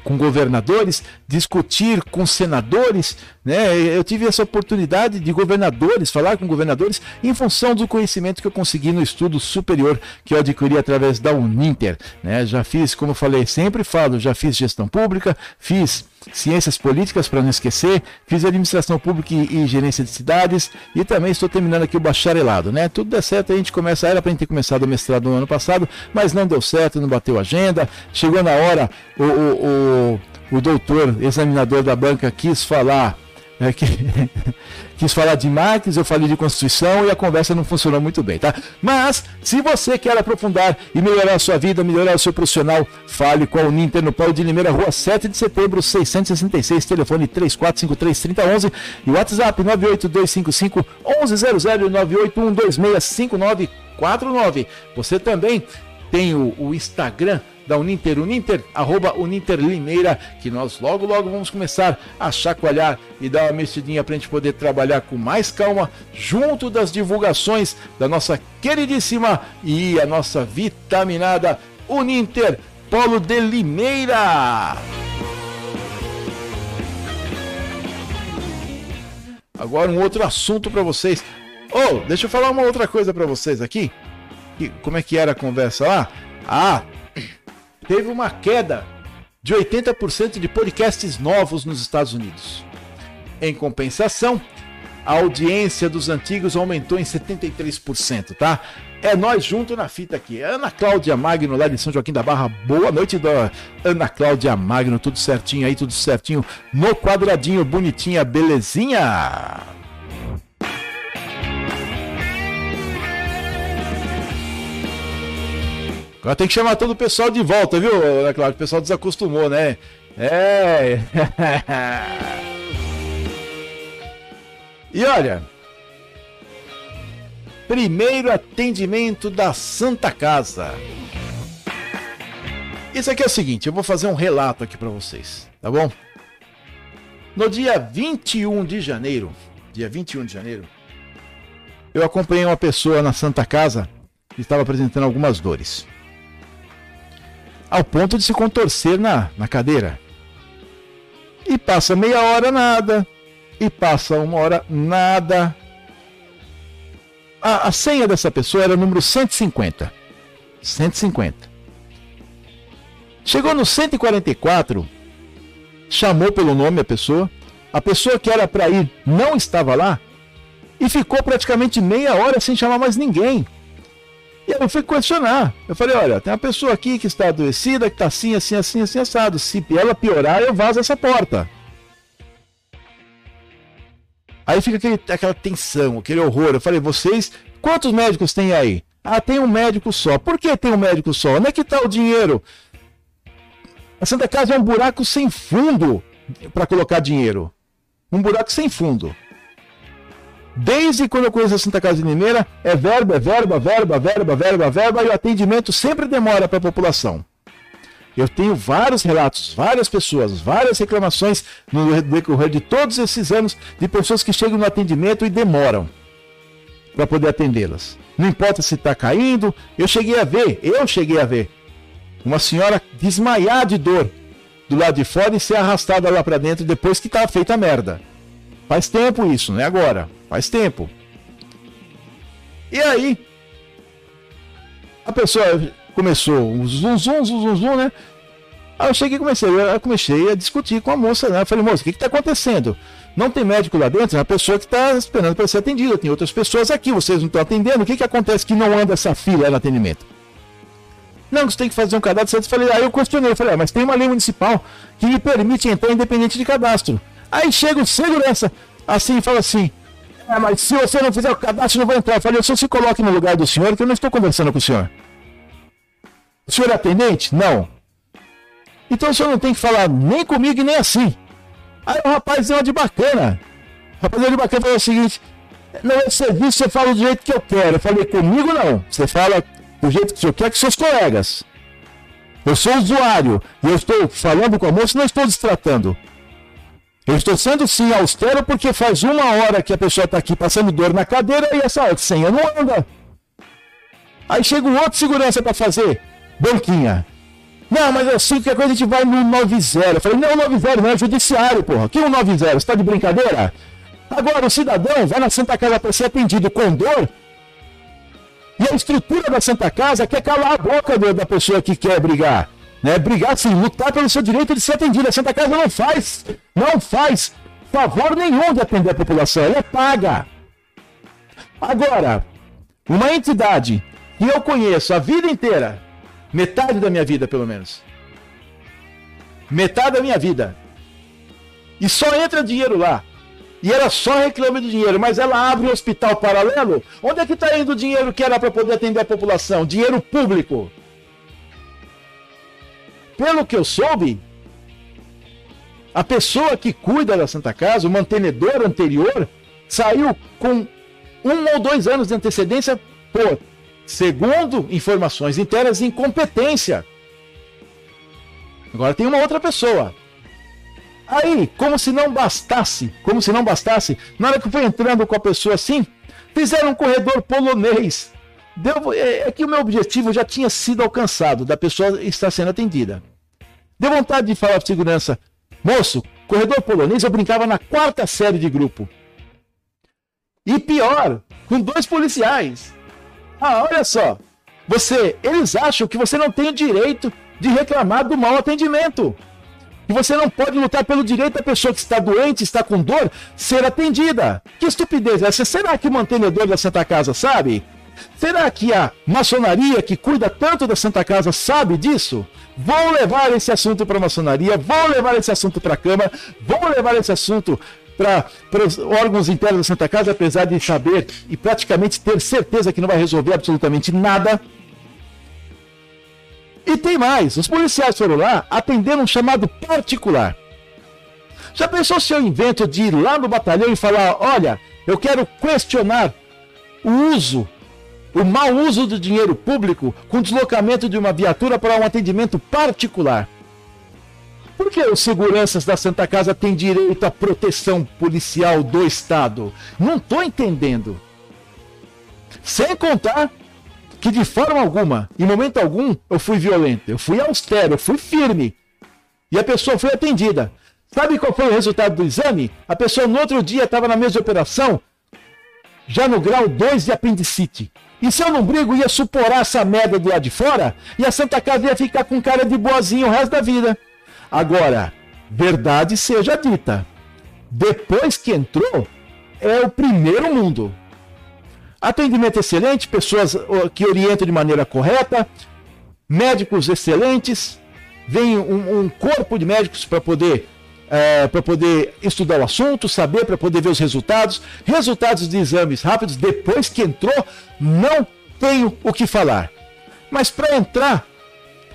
com governadores, discutir com senadores, né? Eu tive essa oportunidade de governadores, falar com governadores, em função do conhecimento que eu consegui no estudo superior que eu adquiri através da Uninter, né? Já fiz, como falei, sempre falo, já fiz gestão pública, fiz ciências políticas para não esquecer, fiz administração pública e, gerência de cidades e também estou terminando aqui o bacharelado, né? Tudo der certo, a gente começa, era para a gente ter começado o mestrado no ano passado, mas não deu certo, não bateu agenda, chegou na hora, o, o, o, o doutor examinador da banca quis falar é que, [laughs] quis falar de Marx, eu falei de Constituição e a conversa não funcionou muito bem, tá? Mas, se você quer aprofundar e melhorar a sua vida, melhorar o seu profissional, fale com a Uninter no Paulo de Limeira, rua 7 de setembro, 666, telefone 3453-3011 e WhatsApp 98255 1100 981265949. Você também tem o, o Instagram da Uninter, Uninter, arroba Uninter Limeira, que nós logo, logo vamos começar a chacoalhar e dar uma mexidinha para a gente poder trabalhar com mais calma, junto das divulgações da nossa queridíssima e a nossa vitaminada Uninter Polo de Limeira. Agora um outro assunto para vocês. Oh, deixa eu falar uma outra coisa para vocês aqui. Como é que era a conversa lá? Ah, teve uma queda de 80% de podcasts novos nos Estados Unidos. Em compensação, a audiência dos antigos aumentou em 73%, tá? É nós junto na fita aqui. Ana Cláudia Magno, lá de São Joaquim da Barra. Boa noite, Ana Cláudia Magno. Tudo certinho aí, tudo certinho. No quadradinho, bonitinha, belezinha. Agora tem que chamar todo o pessoal de volta, viu, Ana Cláudia? O pessoal desacostumou, né? É. [laughs] e olha. Primeiro atendimento da Santa Casa. Isso aqui é o seguinte, eu vou fazer um relato aqui para vocês, tá bom? No dia 21 de janeiro, dia 21 de janeiro, eu acompanhei uma pessoa na Santa Casa que estava apresentando algumas dores ao ponto de se contorcer na, na cadeira. E passa meia hora nada, e passa uma hora nada. A, a senha dessa pessoa era o número 150. 150. Chegou no 144, chamou pelo nome a pessoa. A pessoa que era para ir não estava lá e ficou praticamente meia hora sem chamar mais ninguém. E eu fui questionar. Eu falei, olha, tem uma pessoa aqui que está adoecida, que está assim, assim, assim, assim, assado. Se ela piorar, eu vazo essa porta. Aí fica aquele, aquela tensão, aquele horror. Eu falei, vocês, quantos médicos tem aí? Ah, tem um médico só. Por que tem um médico só? Onde é que está o dinheiro? A Santa Casa é um buraco sem fundo para colocar dinheiro. Um buraco sem fundo. Desde quando eu conheço a Santa Casa de Limeira, é verba, é verba, verba, verba, verba, verba, e o atendimento sempre demora para a população. Eu tenho vários relatos, várias pessoas, várias reclamações no decorrer de todos esses anos de pessoas que chegam no atendimento e demoram para poder atendê-las. Não importa se está caindo, eu cheguei a ver, eu cheguei a ver uma senhora desmaiar de dor do lado de fora e ser arrastada lá para dentro depois que estava feita a merda. Faz tempo isso, não é agora. Faz tempo. E aí, a pessoa começou um zum, zum, zum, zum, zum, né? Aí eu cheguei e comecei, eu comecei a discutir com a moça, né? Eu falei, moça, o que está acontecendo? Não tem médico lá dentro, é uma pessoa que está esperando para ser atendida, tem outras pessoas aqui, vocês não estão atendendo, o que, que acontece que não anda essa fila no atendimento? Não, você tem que fazer um cadastro. Eu falei, aí eu questionei, eu falei, ah, mas tem uma lei municipal que me permite entrar independente de cadastro. Aí chega o segurança, assim, e fala assim, é, mas se você não fizer o cadastro, não vai entrar. Eu falei, o senhor se coloque no lugar do senhor, que eu não estou conversando com o senhor. O senhor é atendente? Não. Então o senhor não tem que falar nem comigo e nem assim. Aí o rapaz deu uma de bacana. O rapaz deu de bacana falou o seguinte: Não é serviço, você fala do jeito que eu quero. Eu falei, comigo não. Você fala do jeito que o senhor quer com seus colegas. Eu sou usuário e eu estou falando com a moça não estou destratando. Eu estou sendo sim austero porque faz uma hora que a pessoa está aqui passando dor na cadeira e essa senha não anda. Aí chega um outro segurança para fazer banquinha. Não, mas assim, que a coisa a gente vai no 90. Eu falei, não, 90 não é judiciário, porra. Que 190? Você tá de brincadeira? Agora, o cidadão vai na Santa Casa para ser atendido com dor. E a estrutura da Santa Casa quer calar a boca da pessoa que quer brigar. Né? Brigar, sim, lutar pelo seu direito de ser atendido. A Santa Casa não faz, não faz favor nenhum de atender a população. Ela é paga. Agora, uma entidade que eu conheço a vida inteira, Metade da minha vida, pelo menos. Metade da minha vida. E só entra dinheiro lá. E ela só reclama de dinheiro, mas ela abre um hospital paralelo. Onde é que está indo o dinheiro que era para poder atender a população? Dinheiro público. Pelo que eu soube, a pessoa que cuida da Santa Casa, o mantenedor anterior, saiu com um ou dois anos de antecedência por segundo informações internas, incompetência. Agora tem uma outra pessoa. Aí, como se não bastasse, como se não bastasse, na hora que eu fui entrando com a pessoa assim, fizeram um corredor polonês. Deu, é, é que o meu objetivo já tinha sido alcançado, da pessoa estar sendo atendida. Deu vontade de falar para segurança, moço, corredor polonês eu brincava na quarta série de grupo. E pior, com dois policiais. Ah, olha só. Você, eles acham que você não tem o direito de reclamar do mau atendimento. E você não pode lutar pelo direito da pessoa que está doente, está com dor, ser atendida. Que estupidez é essa? Será que o mantenedor da Santa Casa sabe? Será que a maçonaria que cuida tanto da Santa Casa sabe disso? Vou levar esse assunto para a maçonaria, vou levar esse assunto para a Câmara, vou levar esse assunto para os órgãos internos da Santa Casa, apesar de saber e praticamente ter certeza que não vai resolver absolutamente nada. E tem mais: os policiais foram lá atender um chamado particular. Já pensou se eu invento de ir lá no batalhão e falar: olha, eu quero questionar o uso, o mau uso do dinheiro público com deslocamento de uma viatura para um atendimento particular? Por que os seguranças da Santa Casa têm direito à proteção policial do Estado? Não estou entendendo. Sem contar que de forma alguma, em momento algum, eu fui violento, eu fui austero, eu fui firme. E a pessoa foi atendida. Sabe qual foi o resultado do exame? A pessoa no outro dia estava na mesma operação, já no grau 2 de apendicite. E se eu não brigo, ia suporar essa merda do lado de fora e a Santa Casa ia ficar com cara de boazinho o resto da vida. Agora, verdade seja dita, depois que entrou, é o primeiro mundo. Atendimento excelente, pessoas que orientam de maneira correta, médicos excelentes, vem um, um corpo de médicos para poder é, para poder estudar o assunto, saber para poder ver os resultados, resultados de exames rápidos. Depois que entrou, não tenho o que falar. Mas para entrar,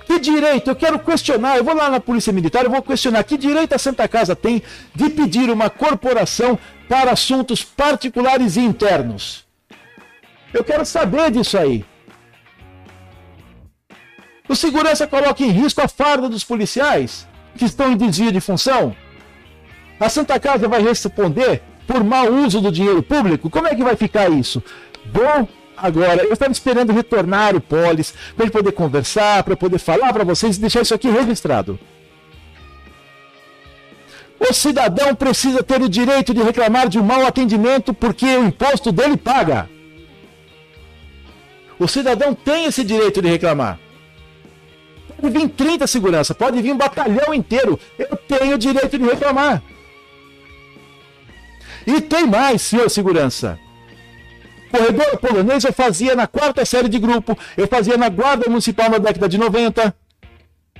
que direito? Eu quero questionar. Eu vou lá na Polícia Militar, eu vou questionar que direito a Santa Casa tem de pedir uma corporação para assuntos particulares e internos. Eu quero saber disso aí. O segurança coloca em risco a farda dos policiais que estão em desvio de função? A Santa Casa vai responder por mau uso do dinheiro público? Como é que vai ficar isso? Bom, agora, eu estava esperando retornar o Polis para poder conversar, para poder falar para vocês e deixar isso aqui registrado. O cidadão precisa ter o direito de reclamar de um mau atendimento porque o imposto dele paga. O cidadão tem esse direito de reclamar. Pode vir 30 segurança, pode vir um batalhão inteiro. Eu tenho o direito de reclamar. E tem mais, senhor segurança. Corredor polonês eu fazia na quarta série de grupo, eu fazia na Guarda Municipal na década de 90.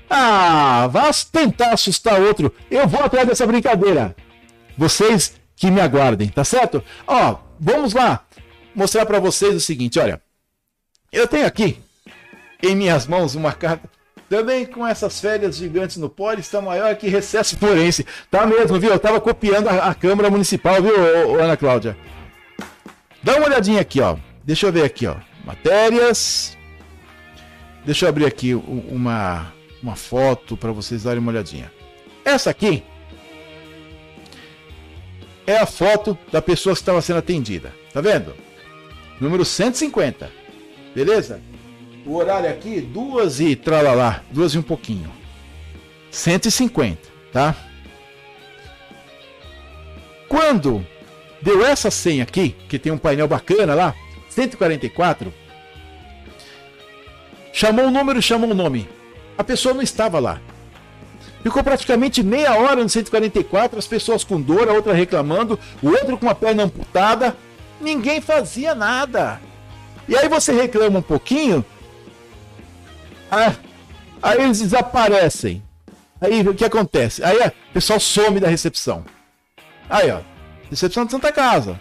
Ah, vá tentar assustar outro. Eu vou atrás dessa brincadeira. Vocês que me aguardem, tá certo? Ó, vamos lá mostrar para vocês o seguinte, olha. Eu tenho aqui em minhas mãos uma carta também com essas férias gigantes no pole, está maior que recesso forense. Tá mesmo, viu? Eu tava copiando a, a Câmara Municipal, viu, ô, ô, Ana Cláudia? Dá uma olhadinha aqui, ó. Deixa eu ver aqui, ó. Matérias. Deixa eu abrir aqui uma, uma foto para vocês darem uma olhadinha. Essa aqui é a foto da pessoa que estava sendo atendida. Tá vendo? Número 150. Beleza? O horário aqui, duas e tralalá, duas e um pouquinho. 150, tá? Quando deu essa senha aqui, que tem um painel bacana lá, 144, chamou o número, chamou o nome. A pessoa não estava lá. Ficou praticamente meia hora no 144, as pessoas com dor, a outra reclamando, o outro com a perna amputada. Ninguém fazia nada. E aí você reclama um pouquinho, ah, aí eles desaparecem. Aí o que acontece? Aí o pessoal some da recepção. Aí, ó. Recepção de Santa Casa.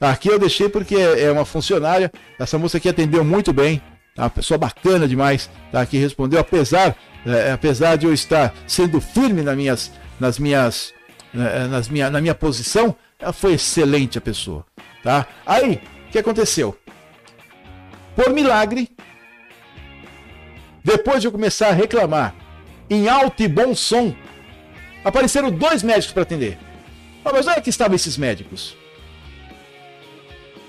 Aqui eu deixei porque é uma funcionária. Essa moça aqui atendeu muito bem. Tá? Uma pessoa bacana demais. Tá? Aqui respondeu, apesar, é, apesar de eu estar sendo firme nas minhas, nas minhas, é, nas minha, na minha posição, ela foi excelente a pessoa. Tá? Aí, o que aconteceu? Por milagre, depois de eu começar a reclamar em alto e bom som, apareceram dois médicos para atender. Ah, mas onde é que estavam esses médicos?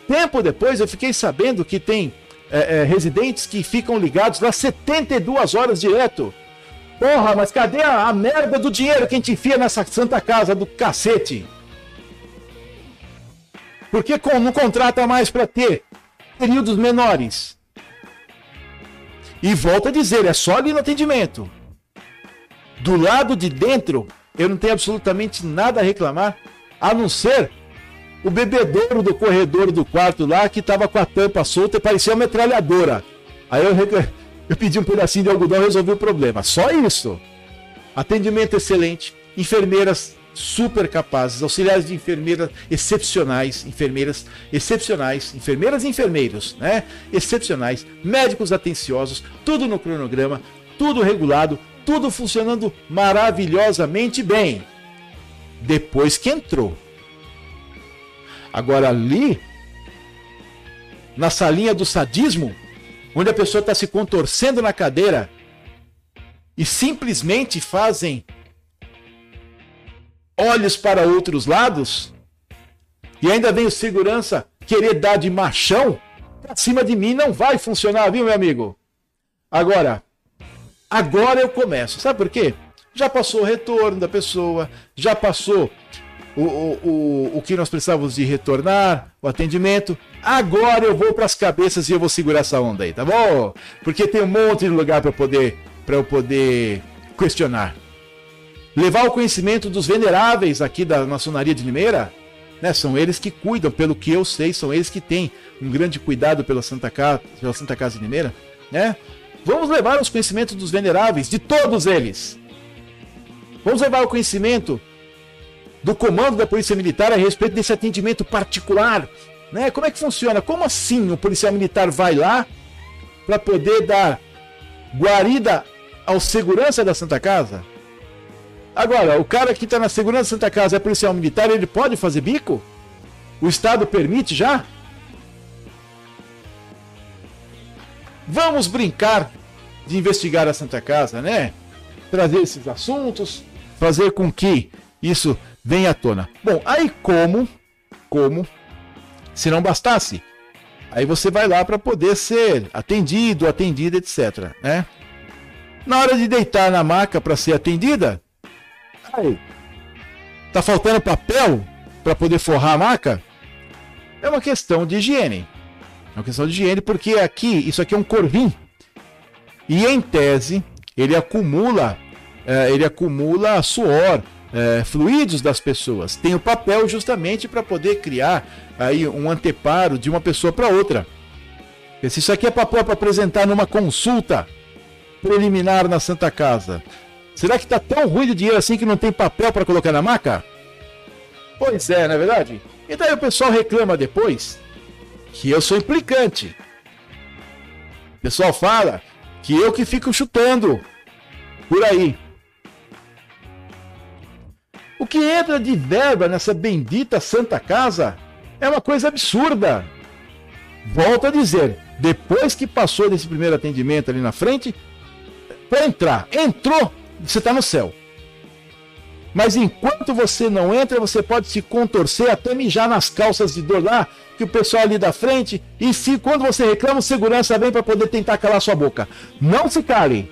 Tempo depois eu fiquei sabendo que tem é, é, residentes que ficam ligados lá 72 horas direto. Porra, mas cadê a, a merda do dinheiro que a gente enfia nessa santa casa do cacete? Por que não contrata mais para ter períodos menores? E volto a dizer, é só ali no atendimento. Do lado de dentro, eu não tenho absolutamente nada a reclamar, a não ser o bebedouro do corredor do quarto lá que estava com a tampa solta e parecia uma metralhadora. Aí eu, [laughs] eu pedi um pedacinho de algodão e resolvi o problema. Só isso. Atendimento excelente, enfermeiras super capazes, auxiliares de enfermeiras excepcionais, enfermeiras excepcionais, enfermeiras e enfermeiros, né? Excepcionais, médicos atenciosos, tudo no cronograma, tudo regulado, tudo funcionando maravilhosamente bem. Depois que entrou. Agora ali, na salinha do sadismo, onde a pessoa está se contorcendo na cadeira e simplesmente fazem olhos para outros lados, e ainda vem o segurança querer dar de machão, pra cima de mim não vai funcionar, viu, meu amigo? Agora, agora eu começo. Sabe por quê? Já passou o retorno da pessoa, já passou o, o, o, o que nós precisávamos de retornar, o atendimento. Agora eu vou para as cabeças e eu vou segurar essa onda aí, tá bom? Porque tem um monte de lugar para poder para eu poder questionar levar o conhecimento dos veneráveis aqui da maçonaria de Limeira, né? São eles que cuidam, pelo que eu sei, são eles que têm um grande cuidado pela Santa Casa, pela Santa Casa de Limeira, né? Vamos levar os conhecimentos dos veneráveis, de todos eles. Vamos levar o conhecimento do comando da Polícia Militar a respeito desse atendimento particular. Né? Como é que funciona? Como assim o policial militar vai lá para poder dar guarida ao segurança da Santa Casa? Agora, o cara que está na segurança Santa Casa é policial militar, ele pode fazer bico? O Estado permite já? Vamos brincar de investigar a Santa Casa, né? Trazer esses assuntos, fazer com que isso venha à tona. Bom, aí como, como, se não bastasse, aí você vai lá para poder ser atendido, atendida, etc, né? Na hora de deitar na maca para ser atendida, aí, tá faltando papel para poder forrar a maca? É uma questão de higiene. É uma questão de higiene porque aqui, isso aqui é um corvim. E em tese, ele acumula, é, ele acumula suor, é, fluidos das pessoas. Tem o papel justamente para poder criar aí um anteparo de uma pessoa para outra. Se isso aqui é papel para apresentar numa consulta preliminar na Santa Casa, será que está tão ruim de dinheiro assim que não tem papel para colocar na maca? Pois é, não é verdade? E daí o pessoal reclama depois que eu sou implicante. O pessoal fala que eu que fico chutando por aí. O que entra de verba nessa bendita Santa Casa é uma coisa absurda. Volto a dizer, depois que passou desse primeiro atendimento ali na frente, para entrar, entrou, você está no céu. Mas enquanto você não entra, você pode se contorcer até mijar nas calças de dor lá, que o pessoal ali da frente, e se quando você reclama, o segurança vem para poder tentar calar sua boca. Não se cale.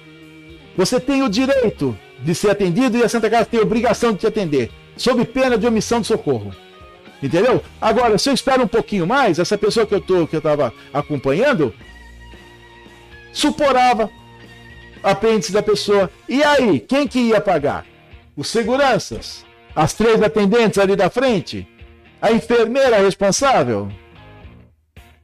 Você tem o direito de ser atendido e a Santa Casa tem a obrigação de te atender, sob pena de omissão de socorro. Entendeu? Agora, se eu espero um pouquinho mais, essa pessoa que eu tô, que eu estava acompanhando, suporava apêndice da pessoa. E aí, quem que ia pagar? Os seguranças? As três atendentes ali da frente? A enfermeira responsável?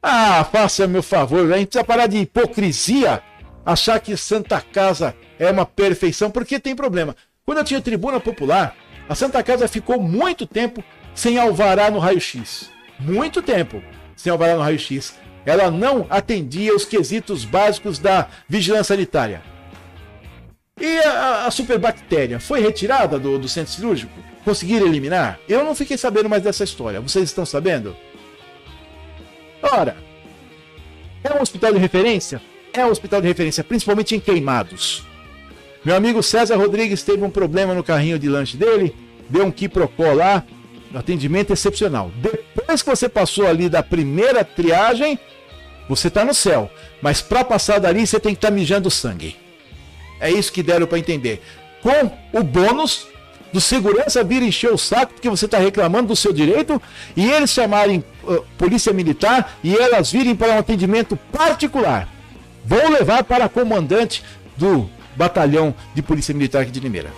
Ah, faça meu favor, a gente precisa parar de hipocrisia, achar que Santa Casa é uma perfeição, porque tem problema. Quando eu tinha tribuna popular, a Santa Casa ficou muito tempo sem alvará no raio-x. Muito tempo sem alvará no raio-x. Ela não atendia os quesitos básicos da vigilância sanitária. E a, a superbactéria foi retirada do, do centro cirúrgico? Conseguiram eliminar? Eu não fiquei sabendo mais dessa história. Vocês estão sabendo? Ora, é um hospital de referência? É um hospital de referência, principalmente em queimados. Meu amigo César Rodrigues teve um problema no carrinho de lanche dele, deu um quiprocó lá, atendimento excepcional. Depois que você passou ali da primeira triagem, você está no céu. Mas para passar dali, você tem que estar tá mijando sangue. É isso que deram para entender. Com o bônus do segurança vir encher o saco porque você está reclamando do seu direito e eles chamarem uh, polícia militar e elas virem para um atendimento particular. Vou levar para a comandante do Batalhão de Polícia Militar aqui de Limeira.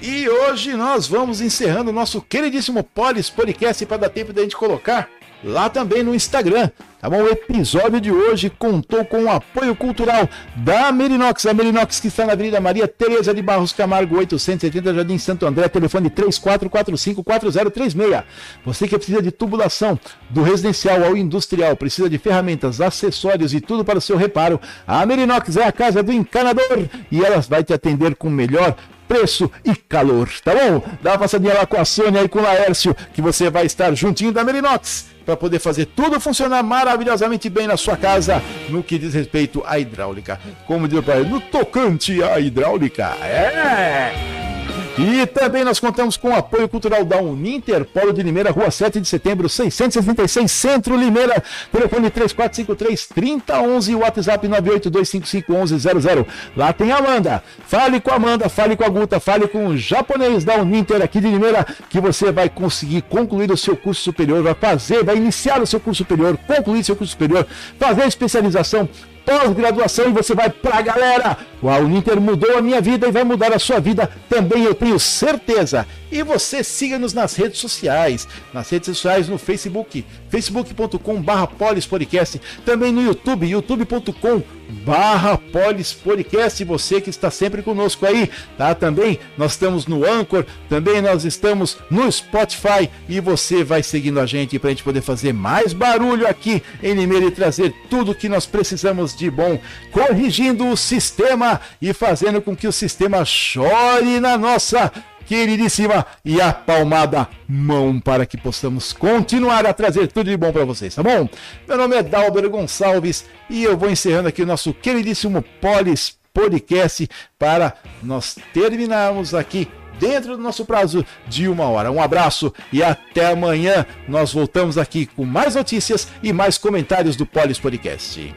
E hoje nós vamos encerrando o nosso queridíssimo Polis Podcast para dar tempo da gente colocar lá também no Instagram. Tá bom? O episódio de hoje contou com o apoio cultural da Merinox, a Merinox que está na Avenida Maria Tereza de Barros Camargo, 880 Jardim Santo André, telefone 34454036. Você que precisa de tubulação do residencial ao industrial, precisa de ferramentas, acessórios e tudo para o seu reparo, a Merinox é a casa do encanador e ela vai te atender com o melhor preço e calor, tá bom? Dá uma passadinha lá com a Sônia e com o Laércio, que você vai estar juntinho da Merinox para poder fazer tudo funcionar maravilhosamente bem na sua casa no que diz respeito à hidráulica. Como diz o pai, no tocante à hidráulica. É! E também nós contamos com o apoio cultural da Uninter, Polo de Limeira, Rua 7 de Setembro, 666, Centro Limeira, telefone 3453-3011 WhatsApp 982551100. Lá tem a Amanda. Fale com a Amanda, fale com a Guta, fale com o japonês da Uninter aqui de Limeira, que você vai conseguir concluir o seu curso superior, vai fazer, vai iniciar o seu curso superior, concluir seu curso superior, fazer especialização, pós-graduação e você vai pra galera. O Uninter mudou a minha vida e vai mudar a sua vida também, eu tenho certeza. E você siga-nos nas redes sociais, nas redes sociais no Facebook, facebook.com barra polispodcast, também no YouTube, youtube.com barra polispodcast, você que está sempre conosco aí, tá? Também nós estamos no Anchor, também nós estamos no Spotify e você vai seguindo a gente para a gente poder fazer mais barulho aqui em Limeira e trazer tudo que nós precisamos de bom, corrigindo o sistema e fazendo com que o sistema chore na nossa queridíssima e apalmada mão para que possamos continuar a trazer tudo de bom para vocês, tá bom? Meu nome é Dalber Gonçalves e eu vou encerrando aqui o nosso queridíssimo Polis Podcast para nós terminarmos aqui dentro do nosso prazo de uma hora. Um abraço e até amanhã. Nós voltamos aqui com mais notícias e mais comentários do Polis Podcast.